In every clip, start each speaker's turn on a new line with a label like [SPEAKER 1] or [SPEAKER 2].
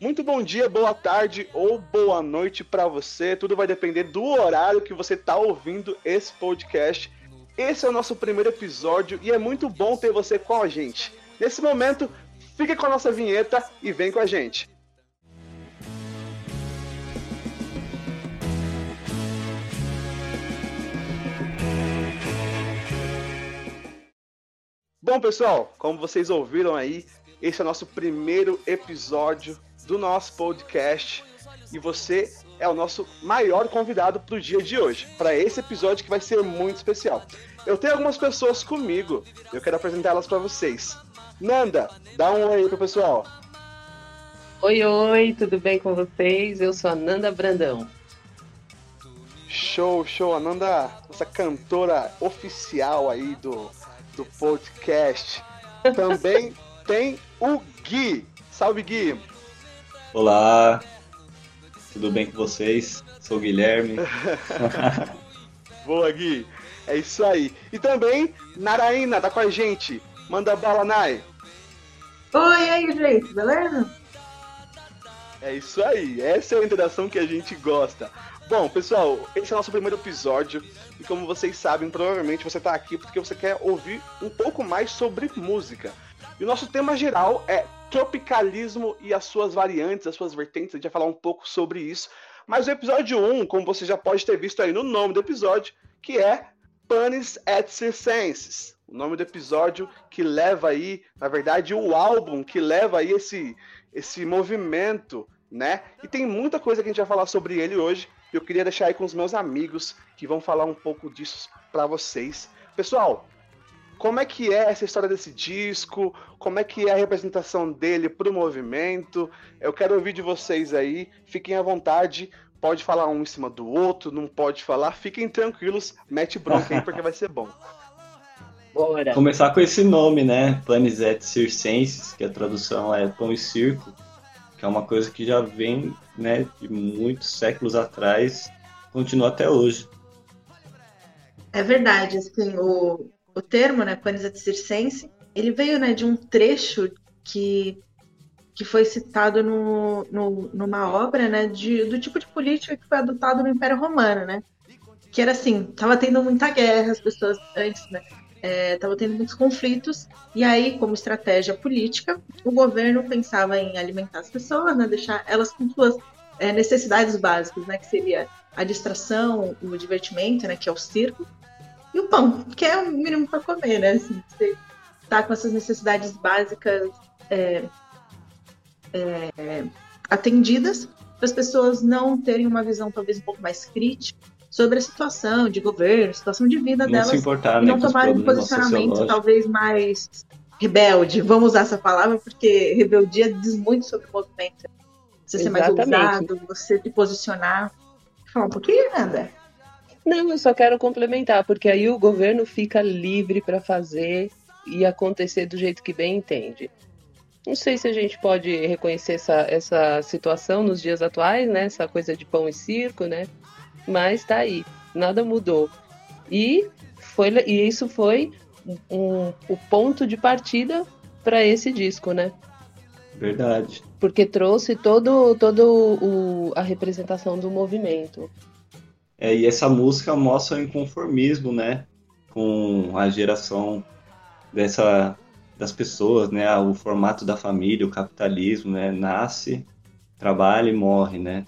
[SPEAKER 1] Muito bom dia, boa tarde ou boa noite para você. Tudo vai depender do horário que você está ouvindo esse podcast. Esse é o nosso primeiro episódio e é muito bom ter você com a gente. Nesse momento, fique com a nossa vinheta e vem com a gente. Bom, pessoal, como vocês ouviram aí, esse é o nosso primeiro episódio do nosso podcast e você é o nosso maior convidado para o dia de hoje, para esse episódio que vai ser muito especial. Eu tenho algumas pessoas comigo, eu quero apresentá-las para vocês. Nanda, dá um oi aí pro pessoal.
[SPEAKER 2] Oi, oi, tudo bem com vocês? Eu sou a Nanda Brandão.
[SPEAKER 1] Show, show, a Nanda, essa cantora oficial aí do, do podcast. Também tem o Gui. Salve, Gui.
[SPEAKER 3] Olá, tudo bem com vocês? Sou o Guilherme.
[SPEAKER 1] Boa, Gui. É isso aí. E também, Naraína, tá com a gente. Manda bala, Nai.
[SPEAKER 4] Oi, aí, gente, beleza?
[SPEAKER 1] É isso aí. Essa é a interação que a gente gosta. Bom, pessoal, esse é o nosso primeiro episódio. E como vocês sabem, provavelmente você tá aqui porque você quer ouvir um pouco mais sobre música. E o nosso tema geral é tropicalismo e as suas variantes, as suas vertentes. A gente vai falar um pouco sobre isso. Mas o episódio 1, como você já pode ter visto aí no nome do episódio, que é Panis et Circenses. O nome do episódio que leva aí, na verdade, o álbum que leva aí esse, esse movimento, né? E tem muita coisa que a gente vai falar sobre ele hoje. Eu queria deixar aí com os meus amigos que vão falar um pouco disso para vocês. Pessoal, como é que é essa história desse disco? Como é que é a representação dele pro movimento? Eu quero ouvir de vocês aí. Fiquem à vontade. Pode falar um em cima do outro, não pode falar. Fiquem tranquilos. Mete bronca aí porque vai ser bom.
[SPEAKER 3] Bora. Começar com esse nome, né? Panis et Circenses, que a tradução é pão e circo, que é uma coisa que já vem, né, de muitos séculos atrás, continua até hoje.
[SPEAKER 4] É verdade, assim, o, o termo, né, Panis Circense, ele veio, né, de um trecho que, que foi citado no, no, numa obra, né, de, do tipo de política que foi adotado no Império Romano, né, que era assim, tava tendo muita guerra, as pessoas antes, né, estava é, tendo muitos conflitos, e aí, como estratégia política, o governo pensava em alimentar as pessoas, né, deixar elas com suas é, necessidades básicas, né, que seria a distração, o divertimento, né, que é o circo, e o pão, que é o mínimo para comer, né? Assim, você tá com essas necessidades básicas é, é, atendidas, para as pessoas não terem uma visão talvez um pouco mais crítica sobre a situação de governo, situação de vida
[SPEAKER 3] não
[SPEAKER 4] delas,
[SPEAKER 3] se importar,
[SPEAKER 4] e
[SPEAKER 3] né,
[SPEAKER 4] não tomarem um posicionamento talvez mais rebelde. Vamos usar essa palavra porque rebeldia diz muito sobre o movimento. Você Exatamente. ser mais ousado, você se posicionar. Falar um pouquinho, André?
[SPEAKER 2] Não, eu só quero complementar, porque aí o governo fica livre para fazer e acontecer do jeito que bem entende. Não sei se a gente pode reconhecer essa, essa situação nos dias atuais, né? Essa coisa de pão e circo, né? Mas tá aí, nada mudou. E, foi, e isso foi um, o ponto de partida para esse disco, né?
[SPEAKER 3] Verdade.
[SPEAKER 2] Porque trouxe todo, todo o, a representação do movimento.
[SPEAKER 3] É, e essa música mostra o inconformismo, né? Com a geração dessa, das pessoas, né? O formato da família, o capitalismo, né? Nasce, trabalha e morre, né?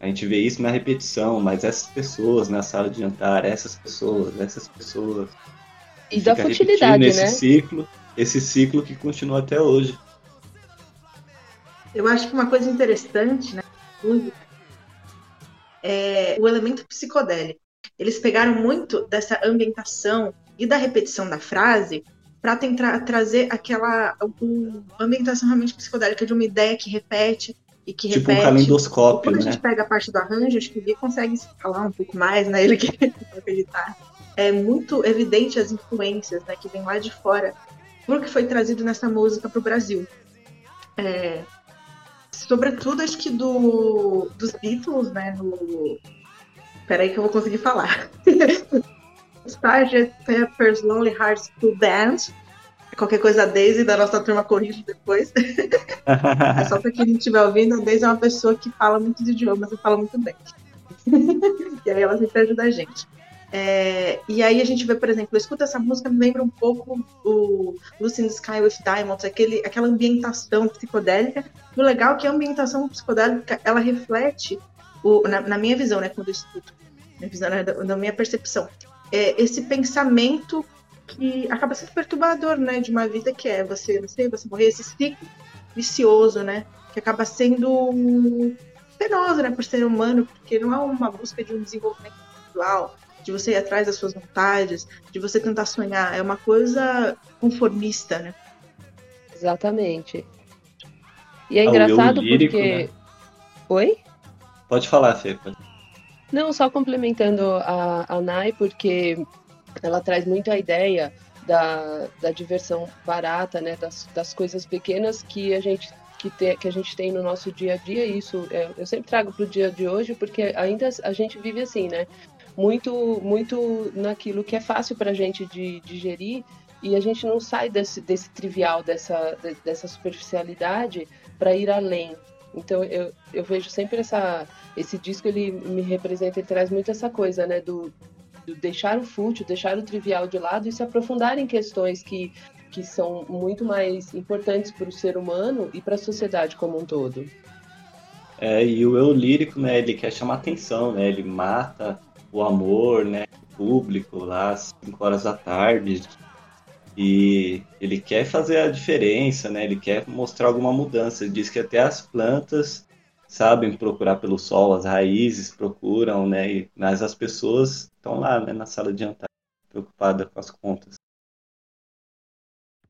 [SPEAKER 3] A gente vê isso na repetição, mas essas pessoas na sala de jantar, essas pessoas, essas pessoas.
[SPEAKER 2] E da futilidade,
[SPEAKER 3] esse
[SPEAKER 2] né?
[SPEAKER 3] ciclo, esse ciclo que continua até hoje.
[SPEAKER 4] Eu acho que uma coisa interessante, né? É, o elemento psicodélico. Eles pegaram muito dessa ambientação e da repetição da frase para tentar trazer aquela uma ambientação realmente psicodélica de uma ideia que repete e que
[SPEAKER 3] tipo
[SPEAKER 4] repete.
[SPEAKER 3] um calendoscópio,
[SPEAKER 4] Quando
[SPEAKER 3] né?
[SPEAKER 4] a gente pega a parte do arranjo, acho que o Gui consegue falar um pouco mais, né? Ele que acreditar. É muito evidente as influências né, que vem lá de fora pro que foi trazido nessa música para o Brasil. É, sobretudo acho que do dos Beatles, né? No... Peraí que eu vou conseguir falar. Sgt. Pepper's Lonely Hearts Club Band, Qualquer coisa, a Daisy da nossa turma corrige depois. é só para quem não estiver ouvindo, a Daisy é uma pessoa que fala muitos idiomas e fala muito bem. e aí ela sempre ajuda a gente. É, e aí a gente vê, por exemplo, escuta essa música, me lembra um pouco o Lucy in the Sky with Diamonds, aquele, aquela ambientação psicodélica. E o legal é que a ambientação psicodélica, ela reflete, o, na, na minha visão, né, quando eu escuto, na, visão, minha percepção, é, esse pensamento que acaba sendo perturbador, né, de uma vida que é você, sei, você morrer, esse ciclo vicioso, né, que acaba sendo penoso, né, por ser humano, porque não é uma busca de um desenvolvimento individual, de você ir atrás das suas vontades, de você tentar sonhar. É uma coisa conformista, né?
[SPEAKER 2] Exatamente. E é ah, engraçado lírico, porque. Né? Oi?
[SPEAKER 3] Pode falar, Fê.
[SPEAKER 2] Não, só complementando a, a Nai, porque ela traz muito a ideia da, da diversão barata, né? Das, das coisas pequenas que a gente que, te, que a gente tem no nosso dia a dia, isso é, eu sempre trago para o dia de hoje, porque ainda a gente vive assim, né? Muito, muito naquilo que é fácil para a gente de digerir e a gente não sai desse, desse trivial, dessa, dessa superficialidade para ir além. Então eu, eu vejo sempre essa esse disco ele me representa, ele traz muito essa coisa, né, do, do deixar o fútil, deixar o trivial de lado e se aprofundar em questões que que são muito mais importantes para o ser humano e para a sociedade como um todo.
[SPEAKER 3] É, e o eu lírico, né, ele quer chamar atenção, né, ele mata o amor, né, público lá às 5 horas da tarde. E ele quer fazer a diferença, né? Ele quer mostrar alguma mudança. Ele diz que até as plantas sabem procurar pelo sol, as raízes procuram, né? Mas as pessoas estão lá, né, na sala de jantar, preocupadas com as contas.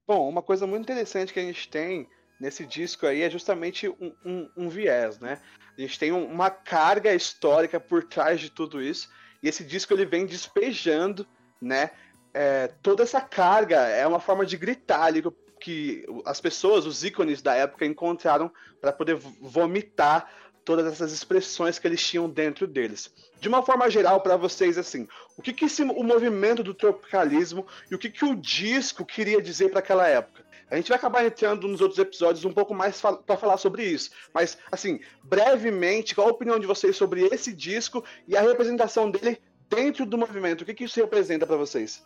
[SPEAKER 1] Bom, uma coisa muito interessante que a gente tem nesse disco aí é justamente um, um, um viés, né? A gente tem uma carga histórica por trás de tudo isso e esse disco ele vem despejando, né? É, toda essa carga é uma forma de gritar ali que as pessoas, os ícones da época, encontraram para poder vomitar todas essas expressões que eles tinham dentro deles. De uma forma geral, para vocês, assim, o que, que esse, o movimento do tropicalismo e o que, que o disco queria dizer para aquela época? A gente vai acabar entrando nos outros episódios um pouco mais para falar sobre isso. Mas, assim, brevemente, qual a opinião de vocês sobre esse disco e a representação dele dentro do movimento? O que, que isso representa para vocês?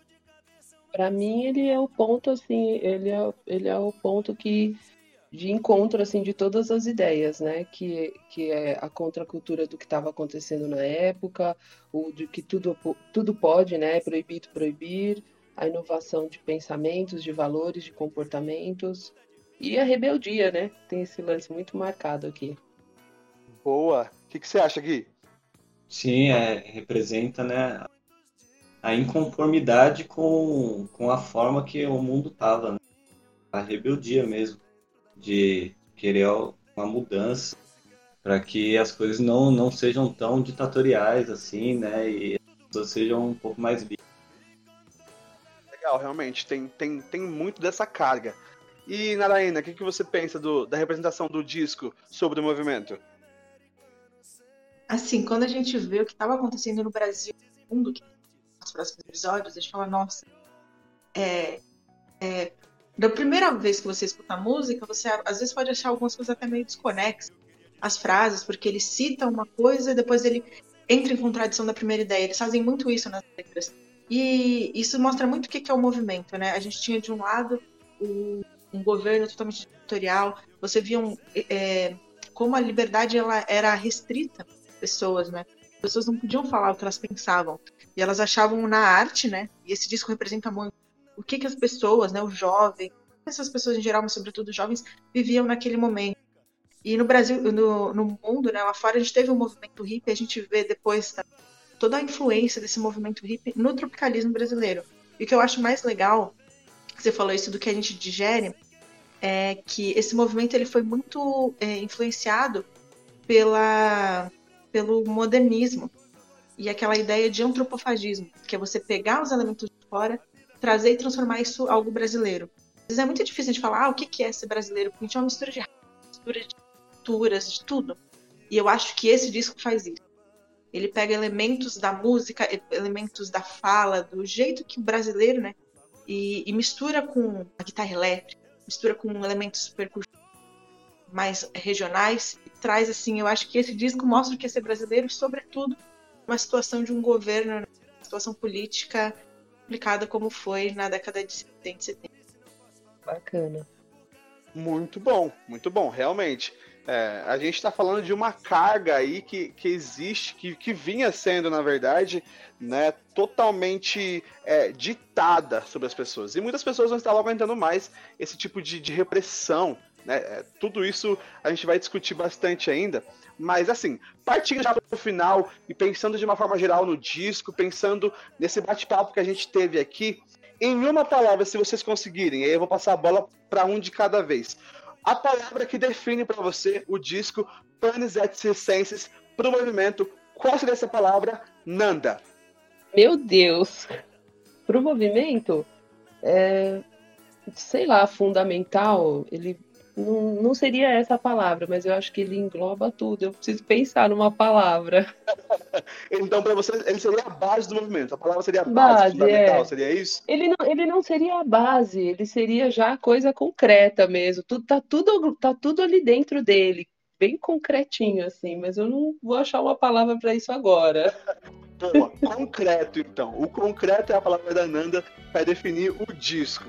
[SPEAKER 2] Para mim, ele é o ponto, assim, ele é, ele é o ponto que de encontro assim de todas as ideias, né? Que, que é a contracultura do que estava acontecendo na época, o de que tudo, tudo pode, né? Proibido proibir, a inovação de pensamentos, de valores, de comportamentos e a rebeldia, né? Tem esse lance muito marcado aqui.
[SPEAKER 1] Boa. O que, que você acha, Gui?
[SPEAKER 3] Sim, é, representa, né, a inconformidade com, com a forma que o mundo estava, né? a rebeldia mesmo, de querer uma mudança para que as coisas não, não sejam tão ditatoriais assim, né, e as pessoas sejam um pouco mais livres
[SPEAKER 1] legal, realmente. Tem, tem, tem muito dessa carga. E, Naraina, o que, que você pensa do, da representação do disco sobre o movimento?
[SPEAKER 4] Assim, quando a gente vê o que estava acontecendo no Brasil, no mundo, nos próximos episódios, a gente fala, nossa, é, é, da primeira vez que você escuta a música, você às vezes pode achar algumas coisas até meio desconexas, as frases, porque ele cita uma coisa e depois ele entra em contradição da primeira ideia. Eles fazem muito isso nas letras. E isso mostra muito o que é o movimento, né? A gente tinha de um lado um, um governo totalmente ditatorial, você via um, é, como a liberdade ela era restrita pessoas, né? As pessoas não podiam falar o que elas pensavam e elas achavam na arte, né? E esse disco representa muito o que que as pessoas, né? O jovem, essas pessoas em geral, mas sobretudo os jovens, viviam naquele momento. E no Brasil, no, no mundo, né? Lá fora a gente teve um movimento hippie, a gente vê depois tá? Toda a influência desse movimento hippie no tropicalismo brasileiro. E o que eu acho mais legal, você falou isso do que a gente digere, é que esse movimento ele foi muito é, influenciado pela, pelo modernismo e aquela ideia de antropofagismo, que é você pegar os elementos de fora, trazer e transformar isso algo brasileiro. Às vezes é muito difícil de falar ah, o que é ser brasileiro, porque a gente é uma mistura de mistura de culturas, de tudo. E eu acho que esse disco faz isso. Ele pega elementos da música, elementos da fala, do jeito que o brasileiro, né, e, e mistura com a guitarra elétrica, mistura com elementos percussivos mais regionais, e traz assim, eu acho que esse disco mostra o que é ser brasileiro, sobretudo uma situação de um governo, uma situação política complicada como foi na década de 70 e 70.
[SPEAKER 2] Bacana.
[SPEAKER 1] Muito bom, muito bom, realmente. É, a gente está falando de uma carga aí que, que existe, que, que vinha sendo, na verdade, né, totalmente é, ditada sobre as pessoas. E muitas pessoas não estavam aguentando mais esse tipo de, de repressão. Né? É, tudo isso a gente vai discutir bastante ainda. Mas assim, partindo já para o final e pensando de uma forma geral no disco, pensando nesse bate-papo que a gente teve aqui, em uma palavra, se vocês conseguirem, aí eu vou passar a bola para um de cada vez. A palavra que define para você o disco Panis et Circenses para o movimento, qual seria essa palavra? Nanda.
[SPEAKER 2] Meu Deus! Para o movimento, é, sei lá, fundamental, ele não, não seria essa a palavra, mas eu acho que ele engloba tudo. Eu preciso pensar numa palavra.
[SPEAKER 1] então, para você, ele seria a base do movimento. A palavra seria a base, base fundamental, é. seria isso?
[SPEAKER 2] Ele não, ele não seria a base, ele seria já coisa concreta mesmo. Tudo, tá, tudo, tá tudo ali dentro dele, bem concretinho, assim, mas eu não vou achar uma palavra para isso agora.
[SPEAKER 1] Boa, concreto, então. O concreto é a palavra da Nanda para definir o disco.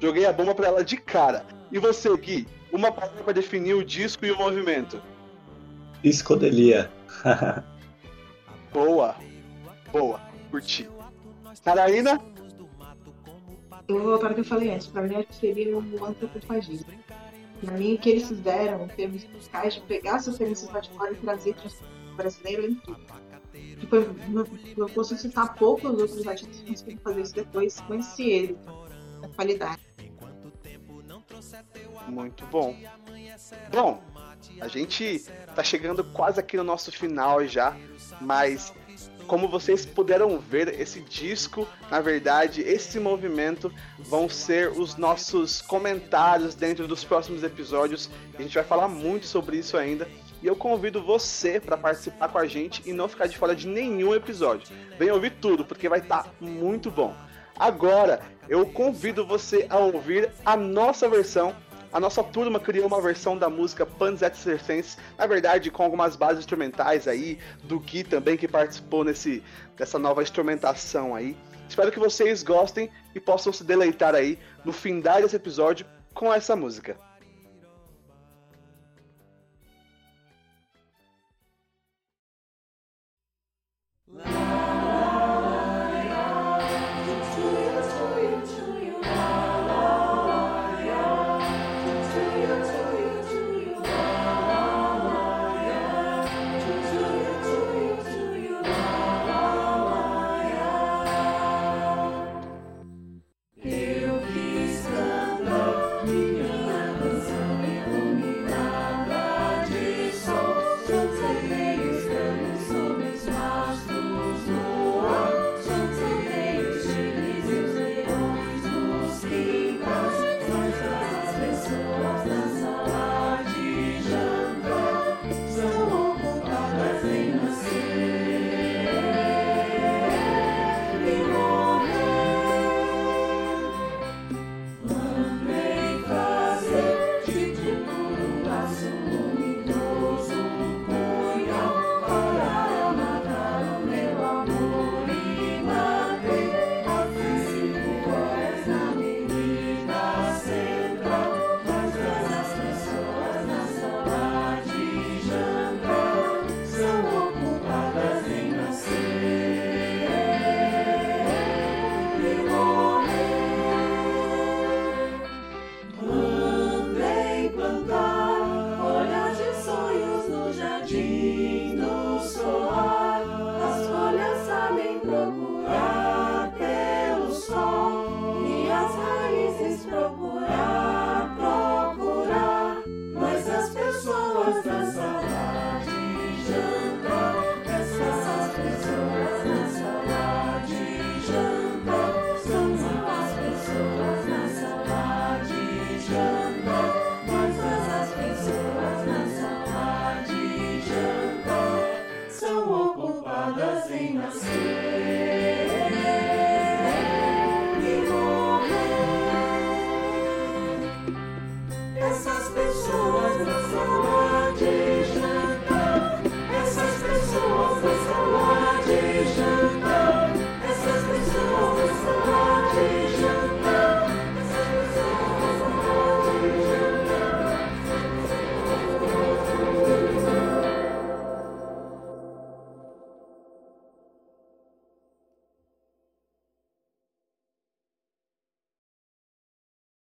[SPEAKER 1] Joguei a bomba para ela de cara. E você, Gui? Uma palavra para definir o disco e o movimento.
[SPEAKER 3] Psicodelia.
[SPEAKER 1] boa. Boa. Curti. Catarina?
[SPEAKER 4] Eu vou voltar ao que eu falei antes. Para mim, acho que seria o antropofagismo. Para mim, o que eles fizeram em termos musicais, de pegar seus referências lá de fora e trazer para o brasileiro é incrível. Tipo, eu, eu posso citar poucos outros artistas que conseguiram fazer isso depois, conheci ele, a qualidade.
[SPEAKER 1] Muito bom. Bom, a gente tá chegando quase aqui no nosso final já, mas como vocês puderam ver, esse disco, na verdade, esse movimento vão ser os nossos comentários dentro dos próximos episódios. A gente vai falar muito sobre isso ainda. E eu convido você para participar com a gente e não ficar de fora de nenhum episódio. Venha ouvir tudo, porque vai estar tá muito bom. Agora, eu convido você a ouvir a nossa versão a nossa turma criou uma versão da música Panis et Circenses, na verdade com algumas bases instrumentais aí, do Gui também que participou nesse, dessa nova instrumentação aí. Espero que vocês gostem e possam se deleitar aí no fim desse episódio com essa música.